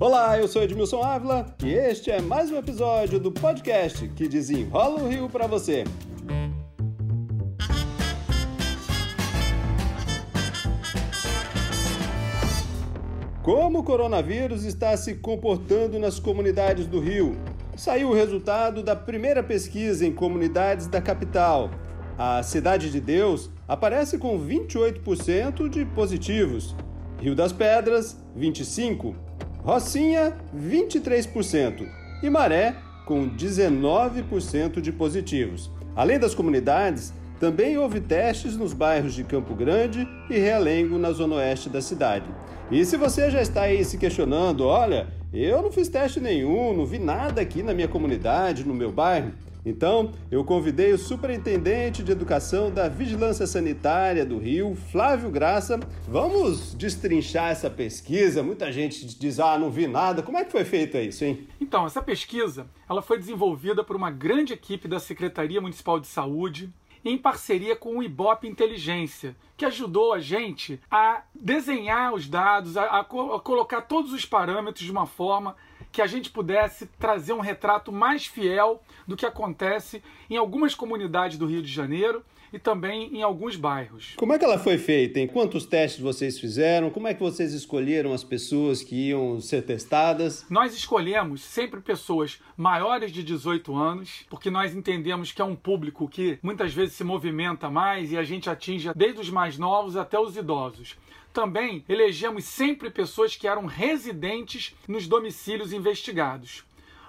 Olá, eu sou Edmilson Ávila e este é mais um episódio do podcast que desenrola o Rio para você. Como o coronavírus está se comportando nas comunidades do Rio? Saiu o resultado da primeira pesquisa em comunidades da capital. A Cidade de Deus aparece com 28% de positivos, Rio das Pedras, 25%, Rocinha, 23%. E Maré, com 19% de positivos. Além das comunidades, também houve testes nos bairros de Campo Grande e Realengo, na zona oeste da cidade. E se você já está aí se questionando, olha, eu não fiz teste nenhum, não vi nada aqui na minha comunidade, no meu bairro, então, eu convidei o Superintendente de Educação da Vigilância Sanitária do Rio, Flávio Graça. Vamos destrinchar essa pesquisa. Muita gente diz: "Ah, não vi nada". Como é que foi feito isso, hein? Então, essa pesquisa, ela foi desenvolvida por uma grande equipe da Secretaria Municipal de Saúde, em parceria com o Ibope Inteligência, que ajudou a gente a desenhar os dados, a, a, a colocar todos os parâmetros de uma forma que a gente pudesse trazer um retrato mais fiel do que acontece em algumas comunidades do Rio de Janeiro e também em alguns bairros. Como é que ela foi feita? Em quantos testes vocês fizeram? Como é que vocês escolheram as pessoas que iam ser testadas? Nós escolhemos sempre pessoas maiores de 18 anos, porque nós entendemos que é um público que muitas vezes se movimenta mais e a gente atinge desde os mais novos até os idosos. Também elegemos sempre pessoas que eram residentes nos domicílios investigados.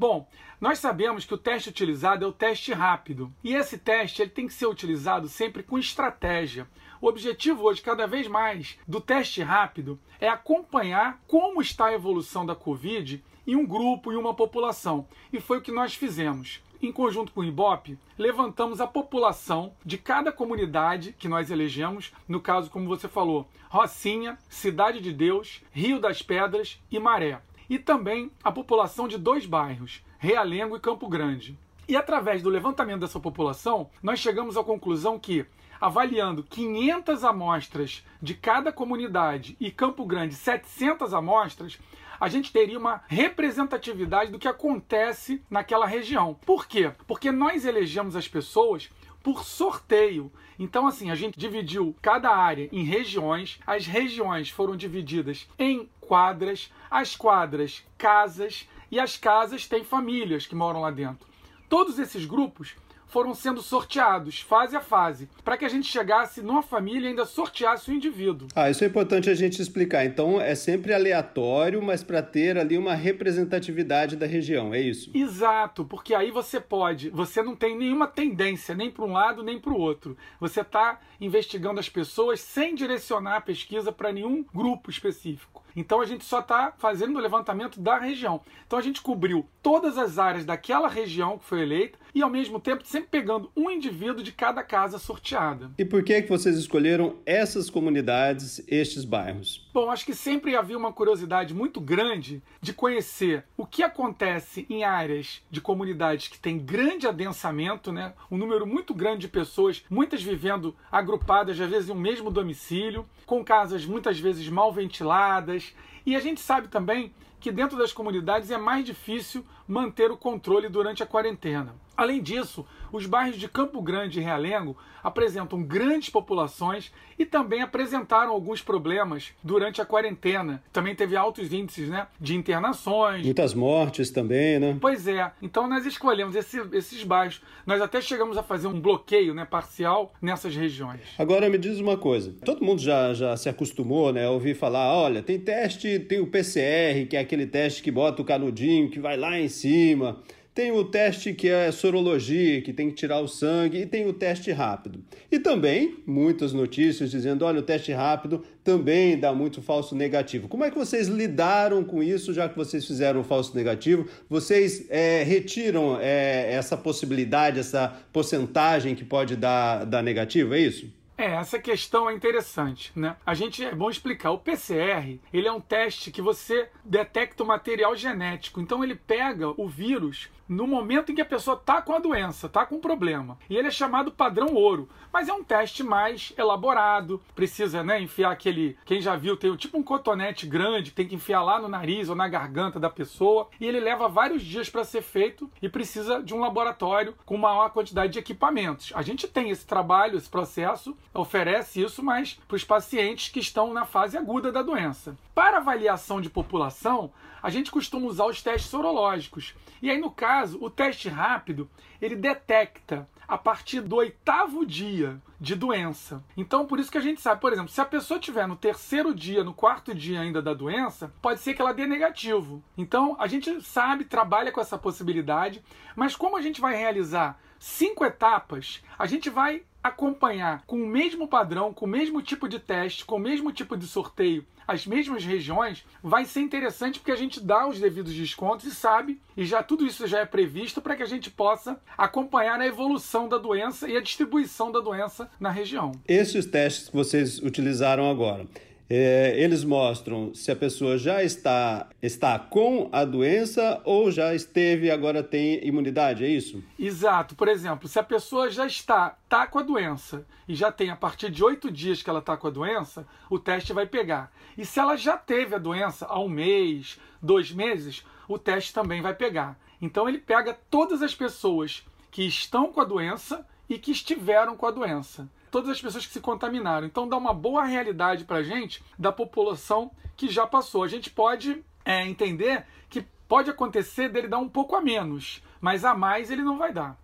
Bom, nós sabemos que o teste utilizado é o teste rápido. E esse teste ele tem que ser utilizado sempre com estratégia. O objetivo hoje, cada vez mais, do teste rápido é acompanhar como está a evolução da Covid em um grupo, em uma população. E foi o que nós fizemos em conjunto com o IBOP, levantamos a população de cada comunidade que nós elegemos, no caso, como você falou, Rocinha, Cidade de Deus, Rio das Pedras e Maré. E também a população de dois bairros, Realengo e Campo Grande. E através do levantamento dessa população, nós chegamos à conclusão que, avaliando 500 amostras de cada comunidade e Campo Grande 700 amostras, a gente teria uma representatividade do que acontece naquela região. Por quê? Porque nós elegemos as pessoas por sorteio. Então, assim, a gente dividiu cada área em regiões, as regiões foram divididas em quadras, as quadras, casas, e as casas têm famílias que moram lá dentro. Todos esses grupos foram sendo sorteados fase a fase, para que a gente chegasse numa família e ainda sorteasse o indivíduo. Ah, isso é importante a gente explicar. Então é sempre aleatório, mas para ter ali uma representatividade da região, é isso? Exato, porque aí você pode, você não tem nenhuma tendência nem para um lado nem para o outro. Você está investigando as pessoas sem direcionar a pesquisa para nenhum grupo específico. Então a gente só está fazendo o levantamento da região. Então a gente cobriu todas as áreas daquela região que foi eleita e ao mesmo tempo sempre pegando um indivíduo de cada casa sorteada. E por que que vocês escolheram essas comunidades, estes bairros? Bom, acho que sempre havia uma curiosidade muito grande de conhecer o que acontece em áreas de comunidades que têm grande adensamento, né? Um número muito grande de pessoas, muitas vivendo agrupadas, às vezes em um mesmo domicílio, com casas muitas vezes mal ventiladas. E a gente sabe também que dentro das comunidades é mais difícil manter o controle durante a quarentena. Além disso, os bairros de Campo Grande e Realengo apresentam grandes populações e também apresentaram alguns problemas durante a quarentena. Também teve altos índices né, de internações. Muitas mortes também, né? Pois é. Então nós escolhemos esse, esses bairros. Nós até chegamos a fazer um bloqueio né, parcial nessas regiões. Agora me diz uma coisa. Todo mundo já, já se acostumou né, a ouvir falar, olha, tem teste, tem o PCR, que é aquele teste que bota o canudinho, que vai lá em cima. Tem o teste que é sorologia, que tem que tirar o sangue, e tem o teste rápido. E também muitas notícias dizendo: olha, o teste rápido também dá muito falso negativo. Como é que vocês lidaram com isso, já que vocês fizeram o falso negativo? Vocês é, retiram é, essa possibilidade, essa porcentagem que pode dar, dar negativo, é isso? É, essa questão é interessante, né? A gente é bom explicar. O PCR, ele é um teste que você detecta o material genético. Então ele pega o vírus no momento em que a pessoa está com a doença, está com um problema. E ele é chamado padrão ouro. Mas é um teste mais elaborado, precisa né, enfiar aquele. Quem já viu, tem tipo um cotonete grande, tem que enfiar lá no nariz ou na garganta da pessoa. E ele leva vários dias para ser feito e precisa de um laboratório com maior quantidade de equipamentos. A gente tem esse trabalho, esse processo, oferece isso, mas para os pacientes que estão na fase aguda da doença. Para avaliação de população, a gente costuma usar os testes sorológicos. E aí, no caso, o teste rápido, ele detecta a partir do oitavo dia de doença. Então, por isso que a gente sabe, por exemplo, se a pessoa tiver no terceiro dia, no quarto dia ainda da doença, pode ser que ela dê negativo. Então, a gente sabe, trabalha com essa possibilidade, mas como a gente vai realizar cinco etapas, a gente vai acompanhar com o mesmo padrão, com o mesmo tipo de teste, com o mesmo tipo de sorteio, as mesmas regiões, vai ser interessante porque a gente dá os devidos descontos e sabe, e já tudo isso já é previsto para que a gente possa acompanhar a evolução da doença e a distribuição da doença na região. Esses testes que vocês utilizaram agora, é, eles mostram se a pessoa já está, está com a doença ou já esteve e agora tem imunidade, é isso? Exato. Por exemplo, se a pessoa já está tá com a doença e já tem a partir de oito dias que ela está com a doença, o teste vai pegar. E se ela já teve a doença há um mês, dois meses, o teste também vai pegar. Então ele pega todas as pessoas que estão com a doença e que estiveram com a doença todas as pessoas que se contaminaram. Então dá uma boa realidade para a gente da população que já passou. A gente pode é, entender que pode acontecer dele dar um pouco a menos, mas a mais ele não vai dar.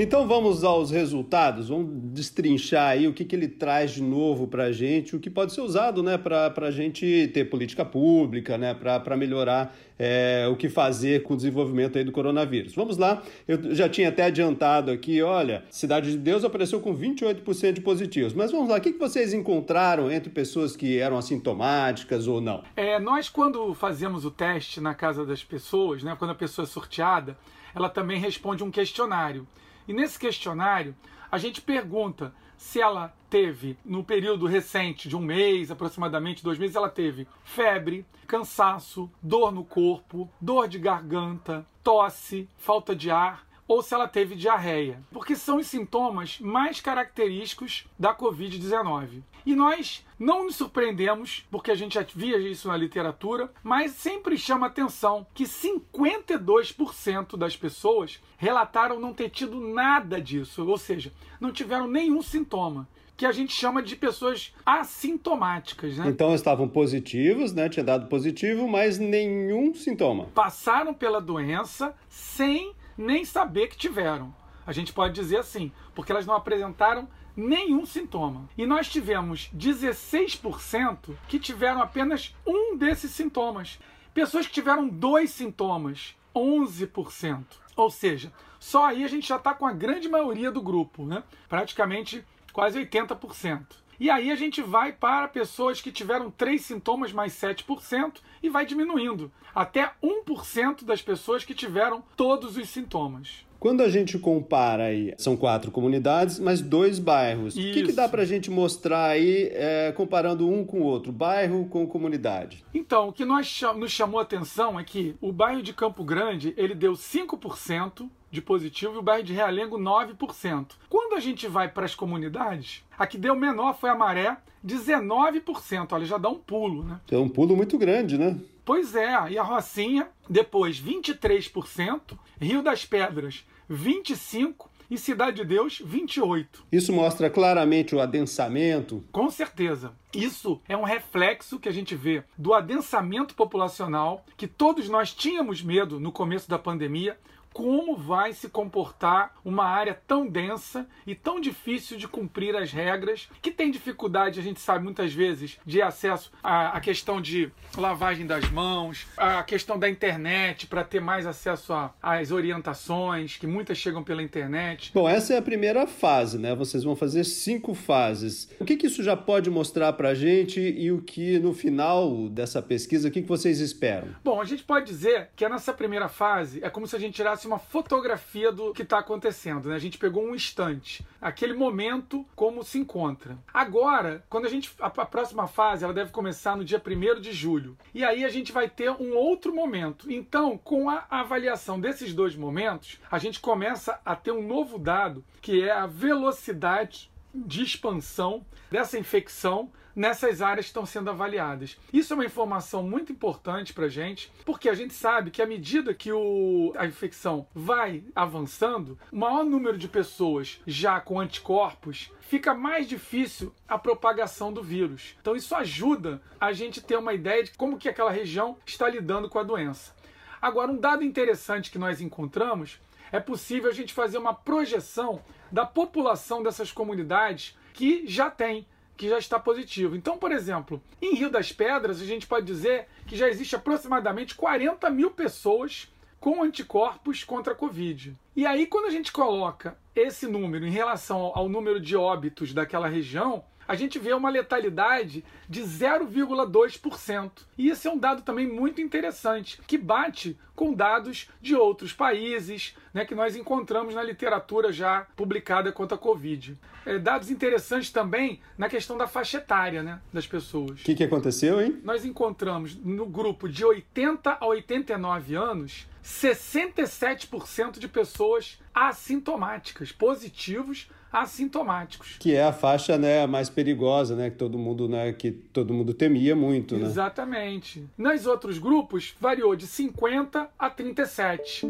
Então vamos aos resultados, vamos destrinchar aí o que, que ele traz de novo para a gente, o que pode ser usado né, para a gente ter política pública, né, para melhorar é, o que fazer com o desenvolvimento aí do coronavírus. Vamos lá, eu já tinha até adiantado aqui, olha, Cidade de Deus apareceu com 28% de positivos, mas vamos lá, o que, que vocês encontraram entre pessoas que eram assintomáticas ou não? É, nós quando fazemos o teste na casa das pessoas, né, quando a pessoa é sorteada, ela também responde um questionário. E nesse questionário, a gente pergunta se ela teve, no período recente de um mês, aproximadamente dois meses, ela teve febre, cansaço, dor no corpo, dor de garganta, tosse, falta de ar ou se ela teve diarreia, porque são os sintomas mais característicos da Covid-19. E nós não nos surpreendemos, porque a gente já via isso na literatura, mas sempre chama atenção que 52% das pessoas relataram não ter tido nada disso, ou seja, não tiveram nenhum sintoma que a gente chama de pessoas assintomáticas, né? Então estavam positivos, né? Tinha dado positivo, mas nenhum sintoma. Passaram pela doença sem nem saber que tiveram. A gente pode dizer assim, porque elas não apresentaram nenhum sintoma. E nós tivemos 16% que tiveram apenas um desses sintomas. Pessoas que tiveram dois sintomas, 11%. Ou seja, só aí a gente já está com a grande maioria do grupo, né? praticamente quase 80%. E aí a gente vai para pessoas que tiveram três sintomas mais 7% e vai diminuindo até 1% das pessoas que tiveram todos os sintomas. Quando a gente compara aí, são quatro comunidades, mas dois bairros. Isso. O que, que dá para a gente mostrar aí, é, comparando um com o outro, bairro com comunidade? Então, o que nós, nos chamou a atenção é que o bairro de Campo Grande, ele deu 5% de positivo e o bairro de Realengo 9%. Quando a gente vai para as comunidades, a que deu menor foi a Maré, 19%. Olha, já dá um pulo, né? É um pulo muito grande, né? Pois é, e a Rocinha, depois 23%, Rio das Pedras 25% e Cidade de Deus 28. Isso mostra claramente o adensamento? Com certeza. Isso é um reflexo que a gente vê do adensamento populacional que todos nós tínhamos medo no começo da pandemia, como vai se comportar uma área tão densa e tão difícil de cumprir as regras, que tem dificuldade, a gente sabe muitas vezes, de acesso à, à questão de lavagem das mãos, a questão da internet para ter mais acesso às orientações, que muitas chegam pela internet. Bom, essa é a primeira fase, né? Vocês vão fazer cinco fases. O que, que isso já pode mostrar para a gente e o que no final dessa pesquisa, o que, que vocês esperam? Bom, a gente pode dizer que a nossa primeira fase é como se a gente tirasse uma fotografia do que está acontecendo. Né? A gente pegou um instante, aquele momento, como se encontra. Agora, quando a gente. A, a próxima fase ela deve começar no dia 1 de julho. E aí a gente vai ter um outro momento. Então, com a avaliação desses dois momentos, a gente começa a ter um novo dado que é a velocidade de expansão dessa infecção nessas áreas que estão sendo avaliadas. Isso é uma informação muito importante para a gente, porque a gente sabe que à medida que o, a infecção vai avançando, o maior número de pessoas já com anticorpos fica mais difícil a propagação do vírus. Então isso ajuda a gente ter uma ideia de como que aquela região está lidando com a doença. Agora, um dado interessante que nós encontramos é possível a gente fazer uma projeção da população dessas comunidades que já tem que já está positivo. Então, por exemplo, em Rio das Pedras, a gente pode dizer que já existe aproximadamente 40 mil pessoas com anticorpos contra a Covid. E aí, quando a gente coloca esse número em relação ao número de óbitos daquela região, a gente vê uma letalidade de 0,2%. E esse é um dado também muito interessante, que bate com dados de outros países, né, que nós encontramos na literatura já publicada quanto à Covid. É, dados interessantes também na questão da faixa etária né, das pessoas. O que, que aconteceu, hein? Nós encontramos no grupo de 80 a 89 anos 67% de pessoas assintomáticas, positivos assintomáticos. Que é a faixa né, mais perigosa, né, que todo mundo, né, que todo mundo temia muito, né? Exatamente. Nos outros grupos variou de 50 a 37.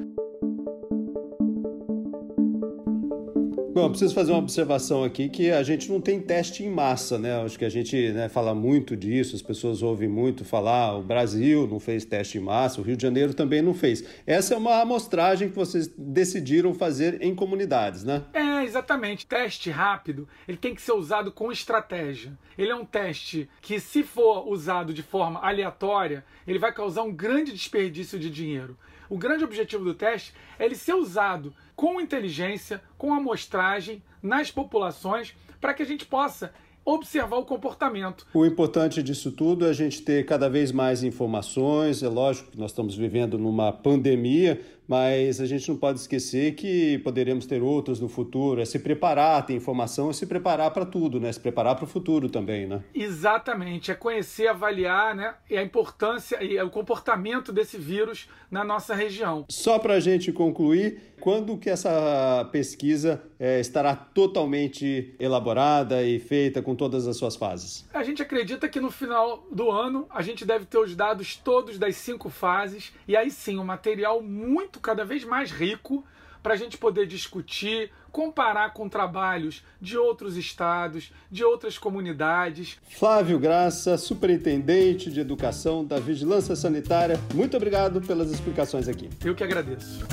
Bom, preciso fazer uma observação aqui que a gente não tem teste em massa, né? Acho que a gente né, fala muito disso, as pessoas ouvem muito falar, o Brasil não fez teste em massa, o Rio de Janeiro também não fez. Essa é uma amostragem que vocês decidiram fazer em comunidades, né? É, exatamente. Teste rápido, ele tem que ser usado com estratégia. Ele é um teste que, se for usado de forma aleatória, ele vai causar um grande desperdício de dinheiro. O grande objetivo do teste é ele ser usado com inteligência, com amostragem nas populações, para que a gente possa observar o comportamento. O importante disso tudo é a gente ter cada vez mais informações. É lógico que nós estamos vivendo numa pandemia, mas a gente não pode esquecer que poderemos ter outras no futuro. É se preparar, ter informação, é se preparar para tudo, né? Se preparar para o futuro também, né? Exatamente. É conhecer, avaliar, né? E a importância e o comportamento desse vírus na nossa região. Só para a gente concluir, quando que essa pesquisa é, estará totalmente elaborada e feita com todas as suas fases? A gente acredita que no final do ano a gente deve ter os dados todos das cinco fases e aí sim um material muito cada vez mais rico para a gente poder discutir, comparar com trabalhos de outros estados, de outras comunidades. Flávio Graça, superintendente de educação da Vigilância Sanitária, muito obrigado pelas explicações aqui. Eu que agradeço.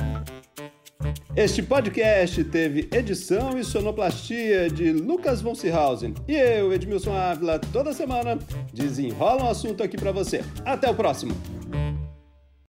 Este podcast teve edição e sonoplastia de Lucas von Seehausen e eu, Edmilson Ávila, toda semana desenrola um assunto aqui para você. Até o próximo!